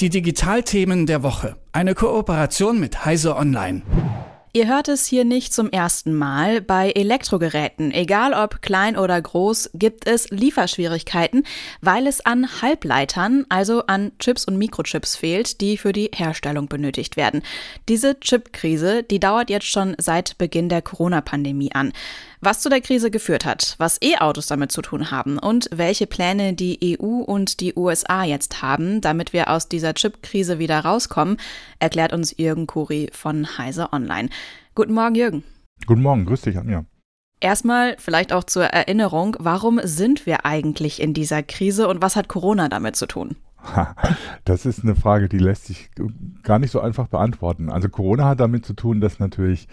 Die Digitalthemen der Woche. Eine Kooperation mit Heise Online. Ihr hört es hier nicht zum ersten Mal. Bei Elektrogeräten, egal ob klein oder groß, gibt es Lieferschwierigkeiten, weil es an Halbleitern, also an Chips und Mikrochips fehlt, die für die Herstellung benötigt werden. Diese Chip-Krise, die dauert jetzt schon seit Beginn der Corona-Pandemie an. Was zu der Krise geführt hat, was E-Autos damit zu tun haben und welche Pläne die EU und die USA jetzt haben, damit wir aus dieser Chip-Krise wieder rauskommen, erklärt uns Jürgen Kuri von Heise Online. Guten Morgen, Jürgen. Guten Morgen, grüß dich, Anja. Erstmal vielleicht auch zur Erinnerung, warum sind wir eigentlich in dieser Krise und was hat Corona damit zu tun? Das ist eine Frage, die lässt sich gar nicht so einfach beantworten. Also Corona hat damit zu tun, dass natürlich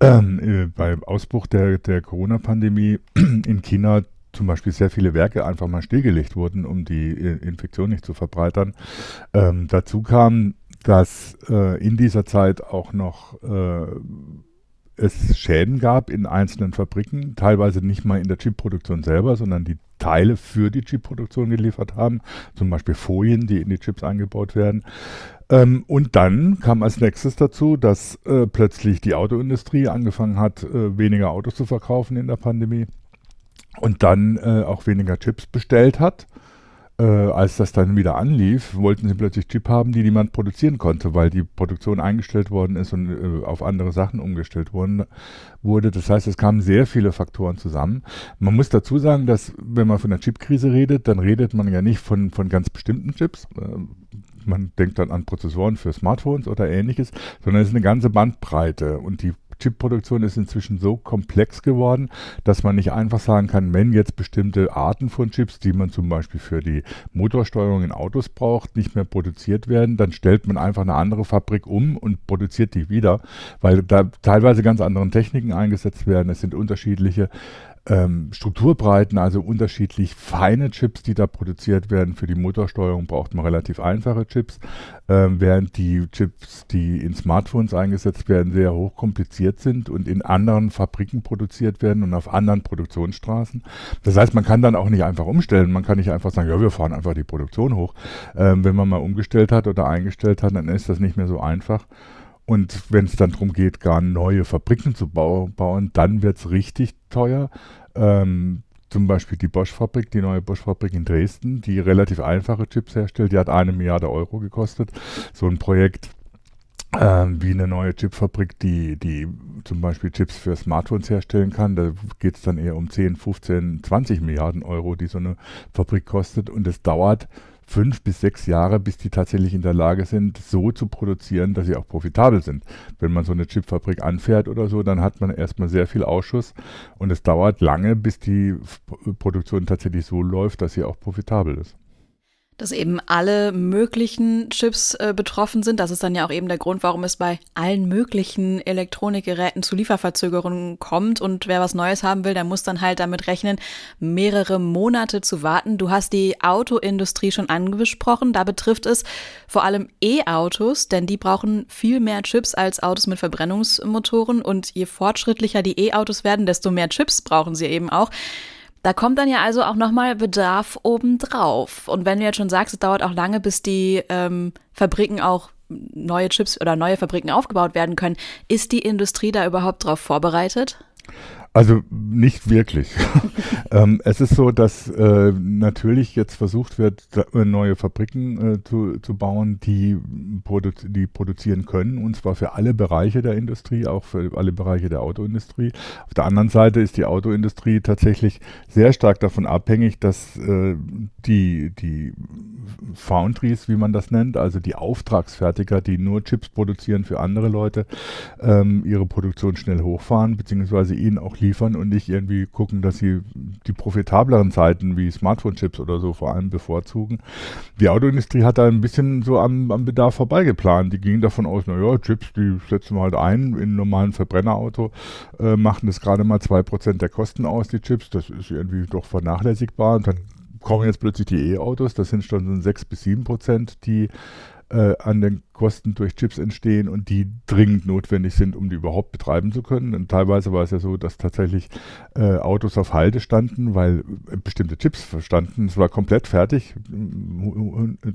ähm, äh, beim Ausbruch der, der Corona-Pandemie in China zum Beispiel sehr viele Werke einfach mal stillgelegt wurden, um die äh, Infektion nicht zu verbreitern. Ähm, dazu kam, dass äh, in dieser Zeit auch noch äh, es Schäden gab in einzelnen Fabriken, teilweise nicht mal in der Chipproduktion selber, sondern die Teile für die Chipproduktion geliefert haben, zum Beispiel Folien, die in die Chips eingebaut werden. Ähm, und dann kam als nächstes dazu, dass äh, plötzlich die Autoindustrie angefangen hat, äh, weniger Autos zu verkaufen in der Pandemie und dann äh, auch weniger Chips bestellt hat äh, als das dann wieder anlief, wollten sie plötzlich Chip haben, die niemand produzieren konnte, weil die Produktion eingestellt worden ist und äh, auf andere Sachen umgestellt worden wurde. Das heißt, es kamen sehr viele Faktoren zusammen. Man muss dazu sagen, dass wenn man von der Chipkrise redet, dann redet man ja nicht von, von ganz bestimmten Chips. Äh, man denkt dann an Prozessoren für Smartphones oder ähnliches, sondern es ist eine ganze Bandbreite und die Chipproduktion ist inzwischen so komplex geworden, dass man nicht einfach sagen kann, wenn jetzt bestimmte Arten von Chips, die man zum Beispiel für die Motorsteuerung in Autos braucht, nicht mehr produziert werden, dann stellt man einfach eine andere Fabrik um und produziert die wieder, weil da teilweise ganz andere Techniken eingesetzt werden. Es sind unterschiedliche ähm, Strukturbreiten, also unterschiedlich feine Chips, die da produziert werden. Für die Motorsteuerung braucht man relativ einfache Chips, ähm, während die Chips, die in Smartphones eingesetzt werden, sehr hochkompliziert sind und in anderen Fabriken produziert werden und auf anderen Produktionsstraßen. Das heißt, man kann dann auch nicht einfach umstellen. Man kann nicht einfach sagen, ja, wir fahren einfach die Produktion hoch. Ähm, wenn man mal umgestellt hat oder eingestellt hat, dann ist das nicht mehr so einfach. Und wenn es dann darum geht, gar neue Fabriken zu bauen, dann wird es richtig teuer. Ähm, zum Beispiel die Bosch-Fabrik, die neue Bosch-Fabrik in Dresden, die relativ einfache Chips herstellt, die hat eine Milliarde Euro gekostet. So ein Projekt ähm, wie eine neue Chipfabrik, die, die zum Beispiel Chips für Smartphones herstellen kann. Da geht es dann eher um 10, 15, 20 Milliarden Euro, die so eine Fabrik kostet. Und es dauert fünf bis sechs Jahre, bis die tatsächlich in der Lage sind, so zu produzieren, dass sie auch profitabel sind. Wenn man so eine Chipfabrik anfährt oder so, dann hat man erstmal sehr viel Ausschuss und es dauert lange, bis die Produktion tatsächlich so läuft, dass sie auch profitabel ist dass eben alle möglichen Chips äh, betroffen sind. Das ist dann ja auch eben der Grund, warum es bei allen möglichen Elektronikgeräten zu Lieferverzögerungen kommt. Und wer was Neues haben will, der muss dann halt damit rechnen, mehrere Monate zu warten. Du hast die Autoindustrie schon angesprochen. Da betrifft es vor allem E-Autos, denn die brauchen viel mehr Chips als Autos mit Verbrennungsmotoren. Und je fortschrittlicher die E-Autos werden, desto mehr Chips brauchen sie eben auch. Da kommt dann ja also auch nochmal Bedarf obendrauf. Und wenn du jetzt schon sagst, es dauert auch lange, bis die ähm, Fabriken auch neue Chips oder neue Fabriken aufgebaut werden können, ist die Industrie da überhaupt darauf vorbereitet? Also nicht wirklich. ähm, es ist so, dass äh, natürlich jetzt versucht wird, äh, neue Fabriken äh, zu, zu bauen, die, produ die produzieren können, und zwar für alle Bereiche der Industrie, auch für alle Bereiche der Autoindustrie. Auf der anderen Seite ist die Autoindustrie tatsächlich sehr stark davon abhängig, dass äh, die, die Foundries, wie man das nennt, also die Auftragsfertiger, die nur Chips produzieren für andere Leute, ähm, ihre Produktion schnell hochfahren, beziehungsweise ihnen auch liefern und nicht irgendwie gucken, dass sie die profitableren Zeiten wie Smartphone-Chips oder so vor allem bevorzugen. Die Autoindustrie hat da ein bisschen so am, am Bedarf vorbeigeplant. Die gingen davon aus, naja, Chips, die setzen wir halt ein in einem normalen Verbrennerauto, äh, machen das gerade mal 2% der Kosten aus, die Chips. Das ist irgendwie doch vernachlässigbar. Und dann kommen jetzt plötzlich die E-Autos, das sind schon 6 bis 7 Prozent, die äh, an den Kosten durch Chips entstehen und die dringend notwendig sind, um die überhaupt betreiben zu können. Und teilweise war es ja so, dass tatsächlich äh, Autos auf Halde standen, weil äh, bestimmte Chips verstanden. Es war komplett fertig.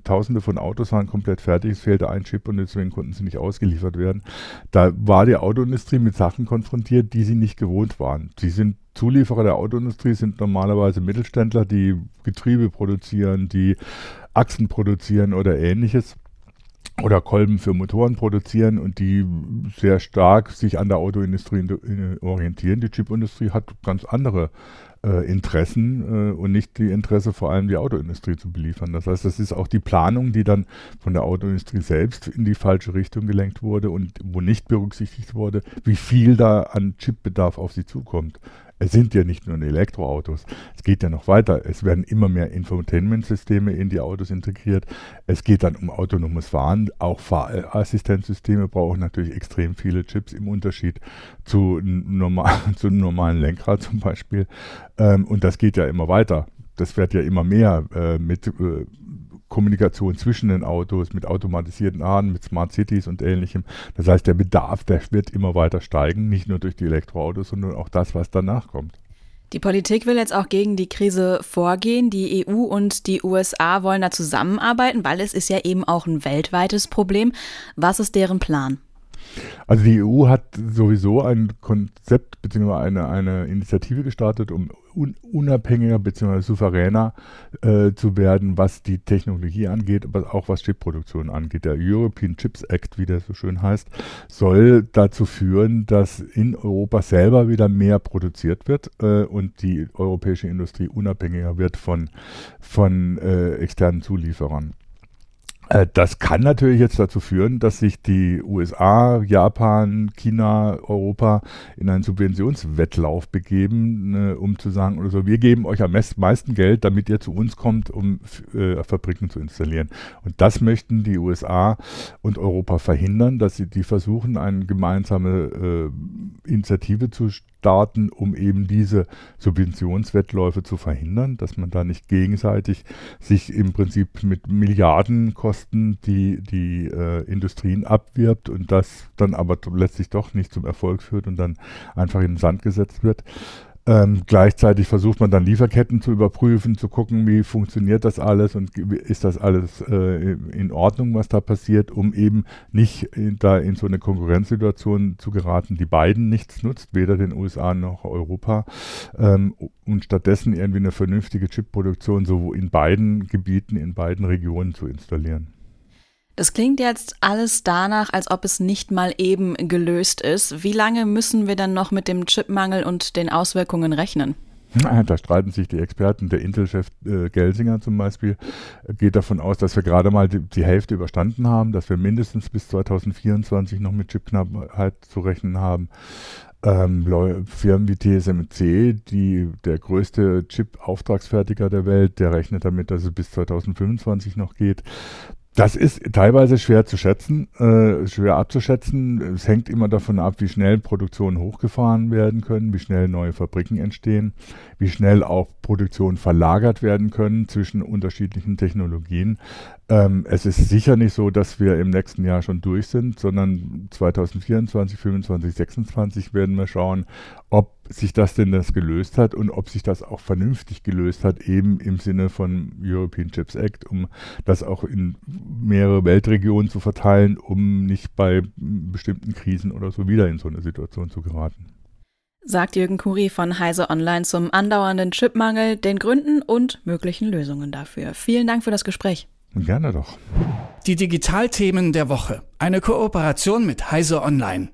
Tausende von Autos waren komplett fertig. Es fehlte ein Chip und deswegen konnten sie nicht ausgeliefert werden. Da war die Autoindustrie mit Sachen konfrontiert, die sie nicht gewohnt waren. Sie sind Zulieferer der Autoindustrie sind normalerweise Mittelständler, die Getriebe produzieren, die Achsen produzieren oder ähnliches oder Kolben für Motoren produzieren und die sehr stark sich an der Autoindustrie orientieren. Die Chipindustrie hat ganz andere äh, Interessen äh, und nicht die Interesse vor allem die Autoindustrie zu beliefern. Das heißt, das ist auch die Planung, die dann von der Autoindustrie selbst in die falsche Richtung gelenkt wurde und wo nicht berücksichtigt wurde, wie viel da an Chipbedarf auf sie zukommt. Es sind ja nicht nur Elektroautos. Es geht ja noch weiter. Es werden immer mehr Infotainment-Systeme in die Autos integriert. Es geht dann um autonomes Fahren. Auch Fahrassistenzsysteme brauchen natürlich extrem viele Chips im Unterschied zu, normal, zu einem normalen Lenkrad zum Beispiel. Ähm, und das geht ja immer weiter. Das wird ja immer mehr äh, mit äh, Kommunikation zwischen den Autos, mit automatisierten Ahnen, mit Smart Cities und ähnlichem. Das heißt, der Bedarf, der wird immer weiter steigen, nicht nur durch die Elektroautos, sondern auch das, was danach kommt. Die Politik will jetzt auch gegen die Krise vorgehen. Die EU und die USA wollen da zusammenarbeiten, weil es ist ja eben auch ein weltweites Problem. Was ist deren Plan? Also die EU hat sowieso ein Konzept bzw. Eine, eine Initiative gestartet, um un unabhängiger bzw. souveräner äh, zu werden, was die Technologie angeht, aber auch was Chipproduktion angeht. Der European Chips Act, wie der so schön heißt, soll dazu führen, dass in Europa selber wieder mehr produziert wird äh, und die europäische Industrie unabhängiger wird von, von äh, externen Zulieferern. Äh, das kann natürlich jetzt dazu führen, dass sich die USA, Japan, China, Europa in einen Subventionswettlauf begeben, ne, um zu sagen, oder so, wir geben euch am meisten Geld, damit ihr zu uns kommt, um äh, Fabriken zu installieren. Und das möchten die USA und Europa verhindern, dass sie die versuchen, eine gemeinsame äh, Initiative zu starten, um eben diese Subventionswettläufe zu verhindern, dass man da nicht gegenseitig sich im Prinzip mit Milliardenkosten die, die äh, Industrien abwirbt und das dann aber letztlich doch nicht zum Erfolg führt und dann einfach in den Sand gesetzt wird. Ähm, gleichzeitig versucht man dann Lieferketten zu überprüfen, zu gucken, wie funktioniert das alles und ist das alles äh, in Ordnung, was da passiert, um eben nicht in, da in so eine Konkurrenzsituation zu geraten, die beiden nichts nutzt, weder den USA noch Europa, ähm, und stattdessen irgendwie eine vernünftige Chipproduktion so in beiden Gebieten, in beiden Regionen zu installieren. Das klingt jetzt alles danach, als ob es nicht mal eben gelöst ist. Wie lange müssen wir dann noch mit dem Chipmangel und den Auswirkungen rechnen? Da streiten sich die Experten. Der Intel-Chef äh, Gelsinger zum Beispiel geht davon aus, dass wir gerade mal die, die, Hälfte überstanden haben, dass wir mindestens bis 2024 noch mit Chipknappheit zu rechnen haben. Ähm, Firmen wie TSMC, die, der größte Chip-Auftragsfertiger der Welt, der rechnet damit, dass es bis 2025 noch geht. Das ist teilweise schwer zu schätzen, äh, schwer abzuschätzen. Es hängt immer davon ab, wie schnell Produktionen hochgefahren werden können, wie schnell neue Fabriken entstehen, wie schnell auch Produktionen verlagert werden können zwischen unterschiedlichen Technologien. Ähm, es ist sicher nicht so, dass wir im nächsten Jahr schon durch sind, sondern 2024, 2025, 2026 werden wir schauen, ob sich das denn das gelöst hat und ob sich das auch vernünftig gelöst hat, eben im Sinne von European Chips Act, um das auch in mehrere Weltregionen zu verteilen, um nicht bei bestimmten Krisen oder so wieder in so eine Situation zu geraten. Sagt Jürgen Kuri von Heise Online zum andauernden Chipmangel, den Gründen und möglichen Lösungen dafür. Vielen Dank für das Gespräch. Gerne doch. Die Digitalthemen der Woche. Eine Kooperation mit Heise Online.